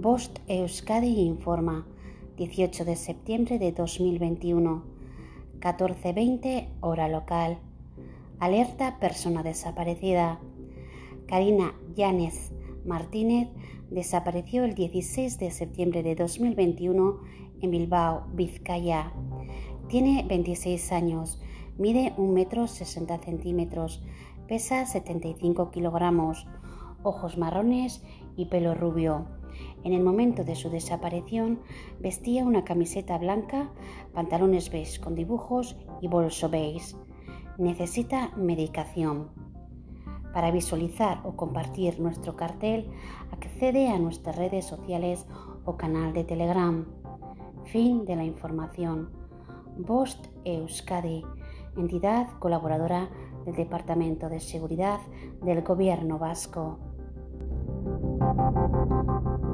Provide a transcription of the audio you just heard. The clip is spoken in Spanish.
Bost Euskadi informa, 18 de septiembre de 2021, 14.20 hora local. Alerta persona desaparecida. Karina Llanes Martínez desapareció el 16 de septiembre de 2021 en Bilbao, Vizcaya. Tiene 26 años, mide 1 metro 60 centímetros, pesa 75 kilogramos, ojos marrones y pelo rubio. En el momento de su desaparición vestía una camiseta blanca, pantalones beige con dibujos y bolso beige. Necesita medicación. Para visualizar o compartir nuestro cartel, accede a nuestras redes sociales o canal de Telegram. Fin de la información. Bost Euskadi, entidad colaboradora del Departamento de Seguridad del Gobierno Vasco. Thank you.